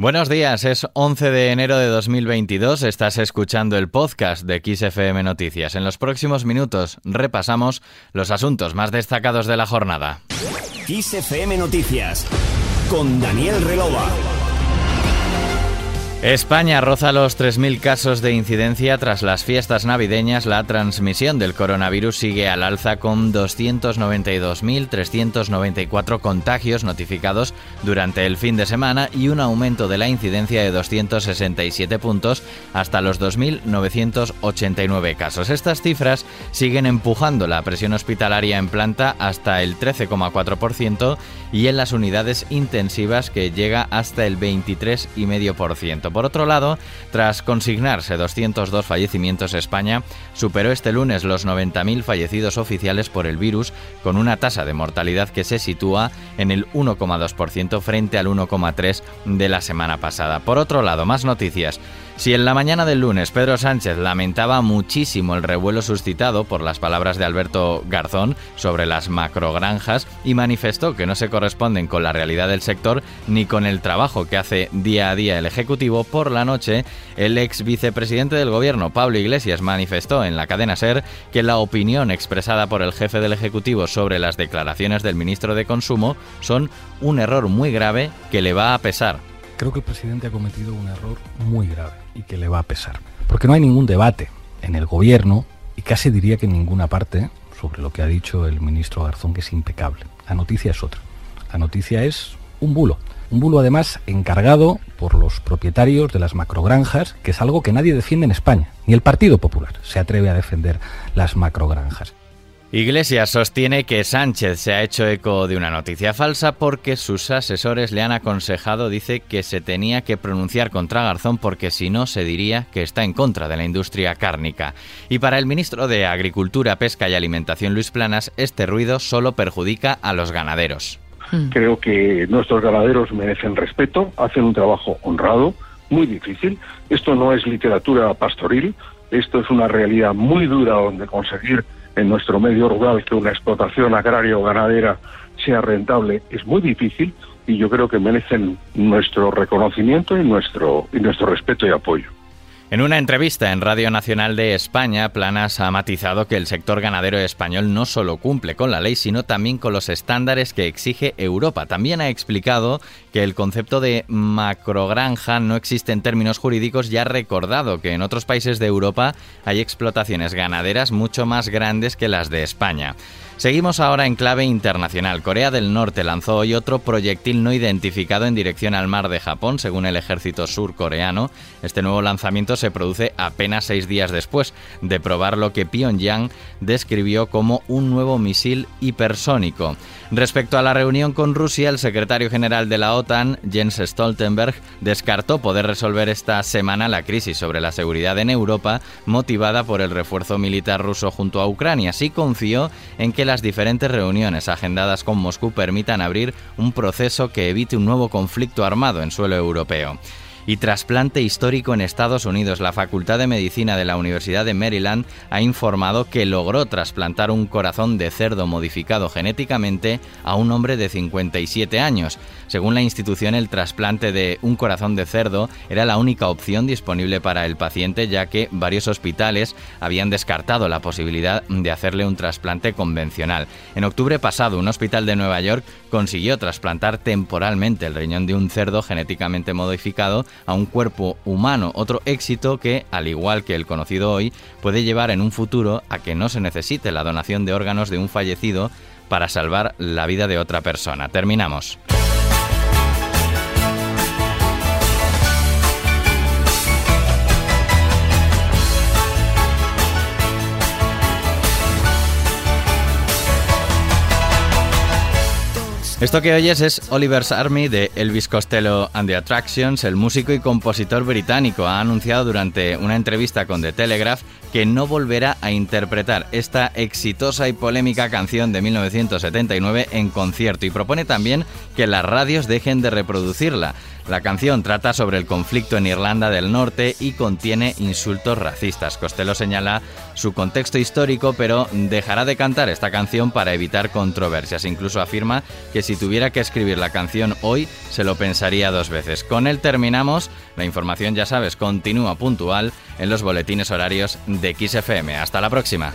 Buenos días, es 11 de enero de 2022, estás escuchando el podcast de XFM Noticias. En los próximos minutos repasamos los asuntos más destacados de la jornada. XFM Noticias con Daniel Relova. España roza los 3.000 casos de incidencia tras las fiestas navideñas. La transmisión del coronavirus sigue al alza con 292.394 contagios notificados durante el fin de semana y un aumento de la incidencia de 267 puntos hasta los 2.989 casos. Estas cifras siguen empujando la presión hospitalaria en planta hasta el 13,4% y en las unidades intensivas que llega hasta el 23,5%. Por otro lado, tras consignarse 202 fallecimientos, España superó este lunes los 90.000 fallecidos oficiales por el virus, con una tasa de mortalidad que se sitúa en el 1,2% frente al 1,3% de la semana pasada. Por otro lado, más noticias. Si en la mañana del lunes Pedro Sánchez lamentaba muchísimo el revuelo suscitado por las palabras de Alberto Garzón sobre las macrogranjas y manifestó que no se corresponden con la realidad del sector ni con el trabajo que hace día a día el Ejecutivo, por la noche el ex vicepresidente del Gobierno, Pablo Iglesias, manifestó en la cadena SER que la opinión expresada por el jefe del Ejecutivo sobre las declaraciones del ministro de Consumo son un error muy grave que le va a pesar. Creo que el presidente ha cometido un error muy grave y que le va a pesar. Porque no hay ningún debate en el gobierno y casi diría que en ninguna parte sobre lo que ha dicho el ministro Garzón, que es impecable. La noticia es otra. La noticia es un bulo. Un bulo además encargado por los propietarios de las macrogranjas, que es algo que nadie defiende en España. Ni el Partido Popular se atreve a defender las macrogranjas. Iglesias sostiene que Sánchez se ha hecho eco de una noticia falsa porque sus asesores le han aconsejado, dice, que se tenía que pronunciar contra Garzón porque si no se diría que está en contra de la industria cárnica. Y para el ministro de Agricultura, Pesca y Alimentación, Luis Planas, este ruido solo perjudica a los ganaderos. Hmm. Creo que nuestros ganaderos merecen respeto, hacen un trabajo honrado, muy difícil. Esto no es literatura pastoril, esto es una realidad muy dura donde conseguir en nuestro medio rural que una explotación agraria o ganadera sea rentable es muy difícil y yo creo que merecen nuestro reconocimiento y nuestro, y nuestro respeto y apoyo. En una entrevista en Radio Nacional de España, Planas ha matizado que el sector ganadero español no solo cumple con la ley, sino también con los estándares que exige Europa. También ha explicado que el concepto de macrogranja no existe en términos jurídicos y ha recordado que en otros países de Europa hay explotaciones ganaderas mucho más grandes que las de España. Seguimos ahora en clave internacional. Corea del Norte lanzó hoy otro proyectil no identificado en dirección al mar de Japón, según el ejército surcoreano. Este nuevo lanzamiento se produce apenas seis días después de probar lo que Pyongyang describió como un nuevo misil hipersónico. Respecto a la reunión con Rusia, el secretario general de la OTAN, Jens Stoltenberg, descartó poder resolver esta semana la crisis sobre la seguridad en Europa motivada por el refuerzo militar ruso junto a Ucrania. Sí confió en que las diferentes reuniones agendadas con Moscú permitan abrir un proceso que evite un nuevo conflicto armado en suelo europeo y trasplante histórico en Estados Unidos. La Facultad de Medicina de la Universidad de Maryland ha informado que logró trasplantar un corazón de cerdo modificado genéticamente a un hombre de 57 años. Según la institución, el trasplante de un corazón de cerdo era la única opción disponible para el paciente, ya que varios hospitales habían descartado la posibilidad de hacerle un trasplante convencional. En octubre pasado, un hospital de Nueva York consiguió trasplantar temporalmente el riñón de un cerdo genéticamente modificado a un cuerpo humano. Otro éxito que, al igual que el conocido hoy, puede llevar en un futuro a que no se necesite la donación de órganos de un fallecido para salvar la vida de otra persona. Terminamos. Esto que oyes es Oliver's Army de Elvis Costello and the Attractions. El músico y compositor británico ha anunciado durante una entrevista con The Telegraph que no volverá a interpretar esta exitosa y polémica canción de 1979 en concierto y propone también que las radios dejen de reproducirla. La canción trata sobre el conflicto en Irlanda del Norte y contiene insultos racistas. Costello señala su contexto histórico, pero dejará de cantar esta canción para evitar controversias. Incluso afirma que si tuviera que escribir la canción hoy, se lo pensaría dos veces. Con él terminamos. La información, ya sabes, continúa puntual en los boletines horarios de XFM. Hasta la próxima.